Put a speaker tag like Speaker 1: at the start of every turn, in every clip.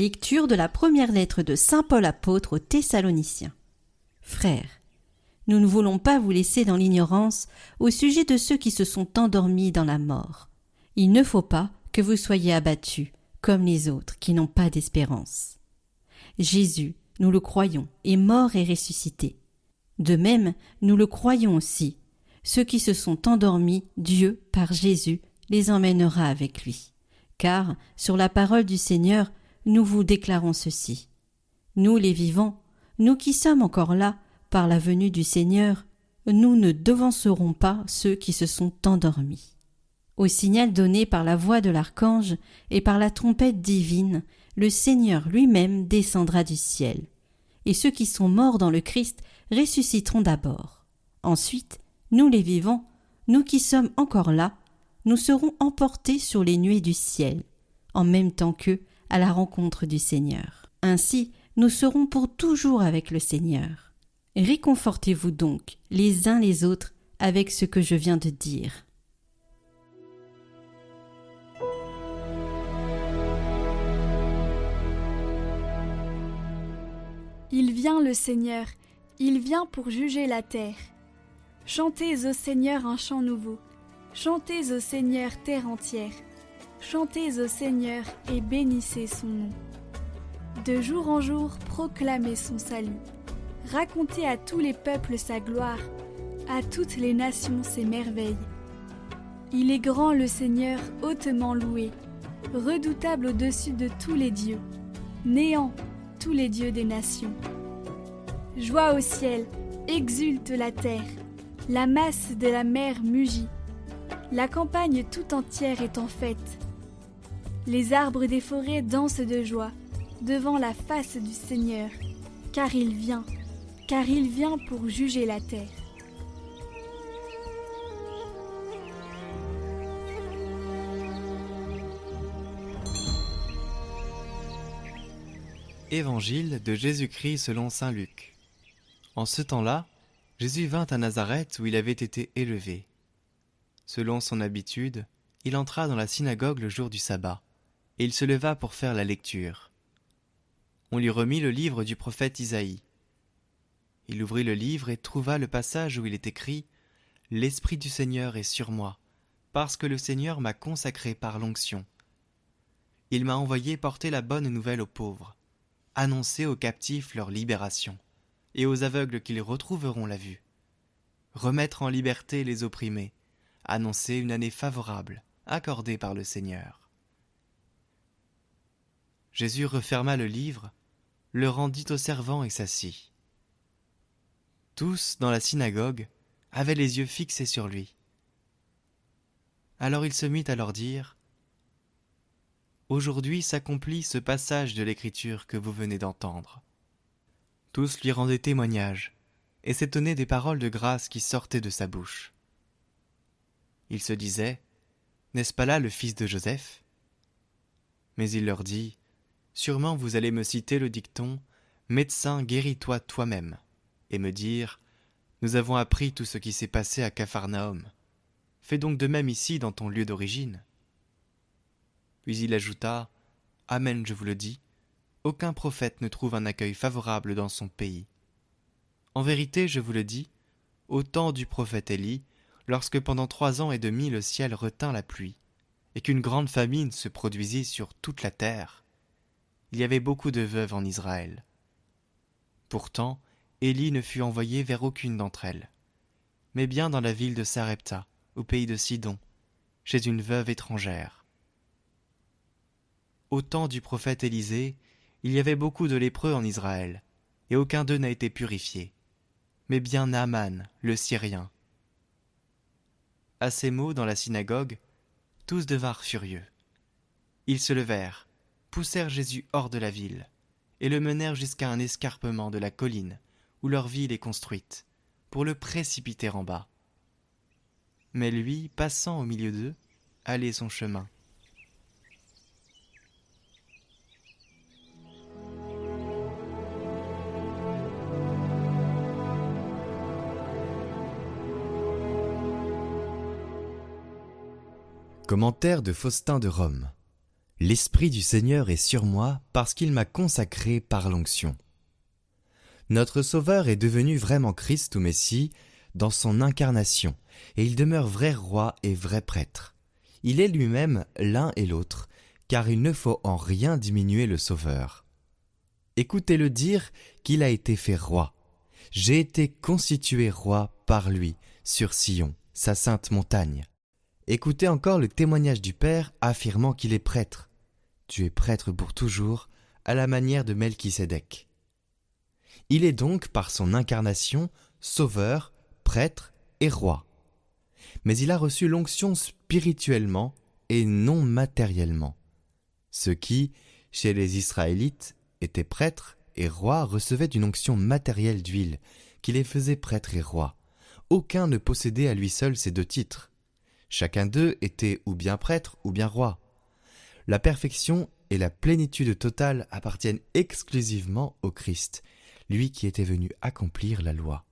Speaker 1: Lecture de la première lettre de Saint Paul apôtre aux Thessaloniciens. Frères, nous ne voulons pas vous laisser dans l'ignorance au sujet de ceux qui se sont endormis dans la mort. Il ne faut pas que vous soyez abattus, comme les autres qui n'ont pas d'espérance. Jésus, nous le croyons, est mort et ressuscité. De même, nous le croyons aussi. Ceux qui se sont endormis, Dieu, par Jésus, les emmènera avec lui. Car, sur la parole du Seigneur, nous vous déclarons ceci. Nous les vivants, nous qui sommes encore là, par la venue du Seigneur, nous ne devancerons pas ceux qui se sont endormis. Au signal donné par la voix de l'archange et par la trompette divine, le Seigneur lui-même descendra du ciel. Et ceux qui sont morts dans le Christ ressusciteront d'abord. Ensuite, nous les vivants, nous qui sommes encore là, nous serons emportés sur les nuées du ciel, en même temps qu'eux, à la rencontre du Seigneur. Ainsi, nous serons pour toujours avec le Seigneur. Réconfortez-vous donc les uns les autres avec ce que je viens de dire.
Speaker 2: Il vient le Seigneur, il vient pour juger la terre. Chantez au Seigneur un chant nouveau, chantez au Seigneur terre entière. Chantez au Seigneur et bénissez son nom. De jour en jour, proclamez son salut. Racontez à tous les peuples sa gloire, à toutes les nations ses merveilles. Il est grand le Seigneur, hautement loué, redoutable au-dessus de tous les dieux, néant tous les dieux des nations. Joie au ciel, exulte la terre, la masse de la mer mugit, la campagne tout entière est en fête. Les arbres des forêts dansent de joie devant la face du Seigneur, car il vient, car il vient pour juger la terre.
Speaker 3: Évangile de Jésus-Christ selon Saint Luc. En ce temps-là, Jésus vint à Nazareth où il avait été élevé. Selon son habitude, il entra dans la synagogue le jour du sabbat et il se leva pour faire la lecture. On lui remit le livre du prophète Isaïe. Il ouvrit le livre et trouva le passage où il est écrit L'Esprit du Seigneur est sur moi, parce que le Seigneur m'a consacré par l'onction. Il m'a envoyé porter la bonne nouvelle aux pauvres, annoncer aux captifs leur libération, et aux aveugles qu'ils retrouveront la vue, remettre en liberté les opprimés, annoncer une année favorable accordée par le Seigneur. Jésus referma le livre, le rendit au servant et s'assit. Tous, dans la synagogue, avaient les yeux fixés sur lui. Alors il se mit à leur dire Aujourd'hui s'accomplit ce passage de l'Écriture que vous venez d'entendre. Tous lui rendaient témoignage et s'étonnaient des paroles de grâce qui sortaient de sa bouche. Il se disait N'est-ce pas là le fils de Joseph? Mais il leur dit Sûrement vous allez me citer le dicton Médecin, guéris-toi toi-même, et me dire Nous avons appris tout ce qui s'est passé à Capharnaüm. Fais donc de même ici dans ton lieu d'origine. Puis il ajouta Amen, je vous le dis, aucun prophète ne trouve un accueil favorable dans son pays. En vérité, je vous le dis, au temps du prophète Élie, lorsque pendant trois ans et demi le ciel retint la pluie, et qu'une grande famine se produisit sur toute la terre, il y avait beaucoup de veuves en Israël. Pourtant, Élie ne fut envoyé vers aucune d'entre elles, mais bien dans la ville de Sarepta, au pays de Sidon, chez une veuve étrangère. Au temps du prophète Élisée, il y avait beaucoup de lépreux en Israël, et aucun d'eux n'a été purifié, mais bien Naaman, le Syrien. À ces mots dans la synagogue, tous devinrent furieux. Ils se levèrent, poussèrent Jésus hors de la ville,
Speaker 4: et le menèrent jusqu'à un escarpement de la colline où leur ville est construite, pour le précipiter en bas. Mais lui, passant au milieu d'eux, allait son chemin.
Speaker 3: Commentaire de Faustin de Rome. L'Esprit du Seigneur est sur moi parce qu'il m'a consacré par l'onction. Notre Sauveur est devenu vraiment Christ ou Messie dans son incarnation, et il demeure vrai roi et vrai prêtre. Il est lui-même l'un et l'autre, car il ne faut en rien diminuer le Sauveur. Écoutez-le dire qu'il a été fait roi. J'ai été constitué roi par lui, sur Sion, sa sainte montagne. Écoutez encore le témoignage du Père affirmant qu'il est prêtre. Tu es prêtre pour toujours, à la manière de Melchisédek. Il est donc, par son incarnation, sauveur, prêtre et roi. Mais il a reçu l'onction spirituellement et non matériellement. Ce qui, chez les Israélites, étaient prêtres et rois recevaient une onction matérielle d'huile, qui les faisait prêtres et rois. Aucun ne possédait à lui seul ces deux titres. Chacun d'eux était ou bien prêtre ou bien roi. La perfection et la plénitude totale appartiennent exclusivement au Christ, lui qui était venu accomplir la loi.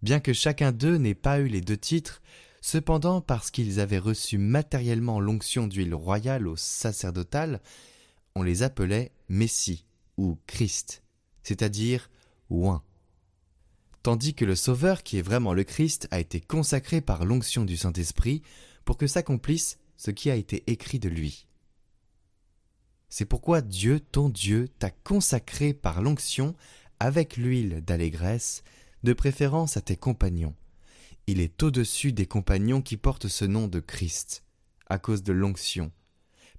Speaker 3: Bien que chacun d'eux n'ait pas eu les deux titres, cependant parce qu'ils avaient reçu matériellement l'onction d'huile royale au sacerdotal, on les appelait Messie ou Christ, c'est-à-dire oint tandis que le Sauveur, qui est vraiment le Christ, a été consacré par l'onction du Saint-Esprit pour que s'accomplisse ce qui a été écrit de lui. C'est pourquoi Dieu, ton Dieu, t'a consacré par l'onction avec l'huile d'allégresse, de préférence à tes compagnons. Il est au-dessus des compagnons qui portent ce nom de Christ, à cause de l'onction,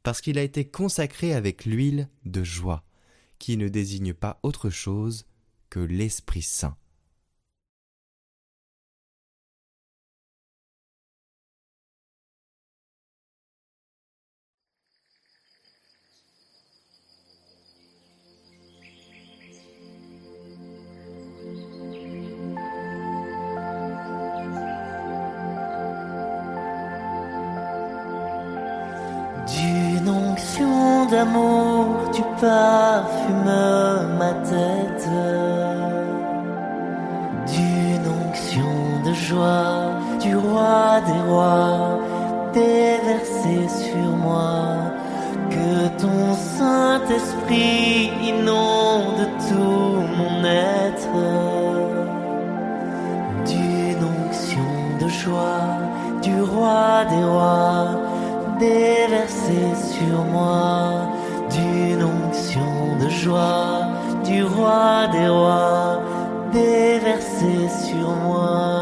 Speaker 3: parce qu'il a été consacré avec l'huile de joie, qui ne désigne pas autre chose que l'Esprit Saint.
Speaker 5: Tu parfumes ma tête. D'une onction de joie, du roi des rois, déversée sur moi. Que ton Saint-Esprit inonde tout mon être. D'une onction de joie, du roi des rois, déversée sur moi d'une onction de joie du roi des rois déversée sur moi.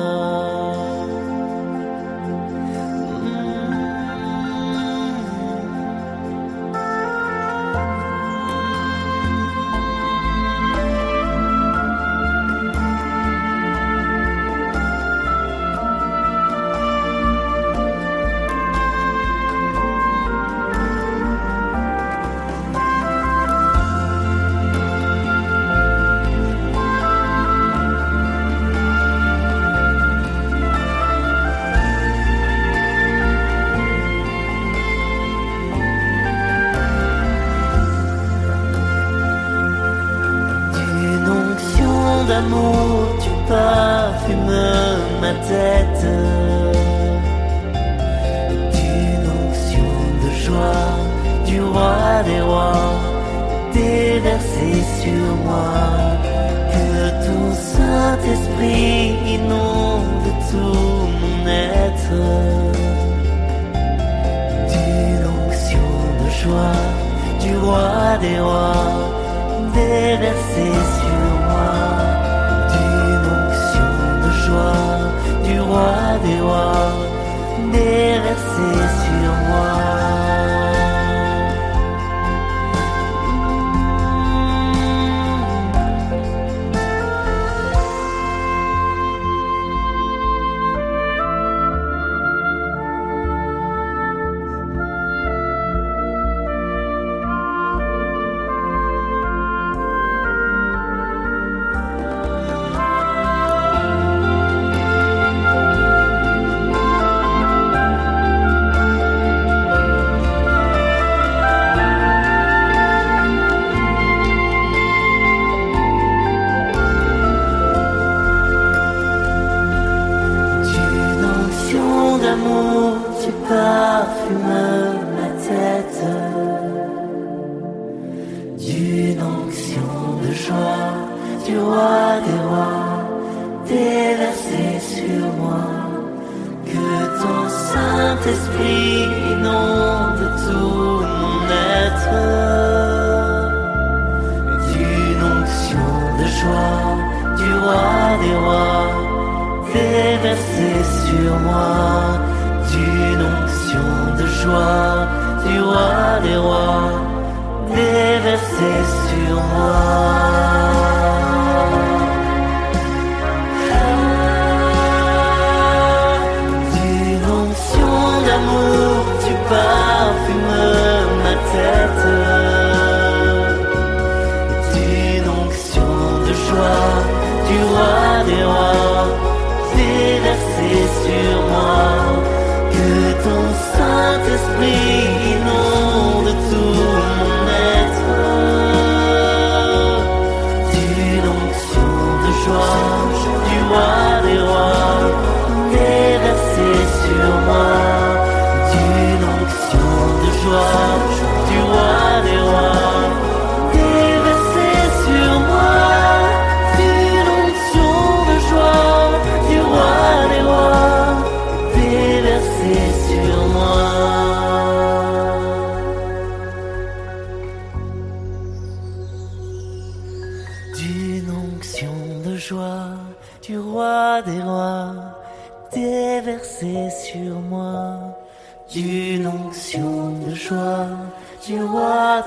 Speaker 5: Tu parfumes ma tête. D'une onction de joie du roi des rois déversée sur moi. Que ton Saint-Esprit inonde tout mon être. D'une onction de joie du roi des rois déversée sur moi roi des rois déversé Saint-Esprit inonde tout mon être d'une onction de joie du roi des rois déversée sur moi d'une onction de joie du roi des rois déversée sur moi.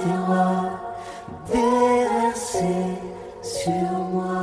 Speaker 5: des rois déversés sur moi.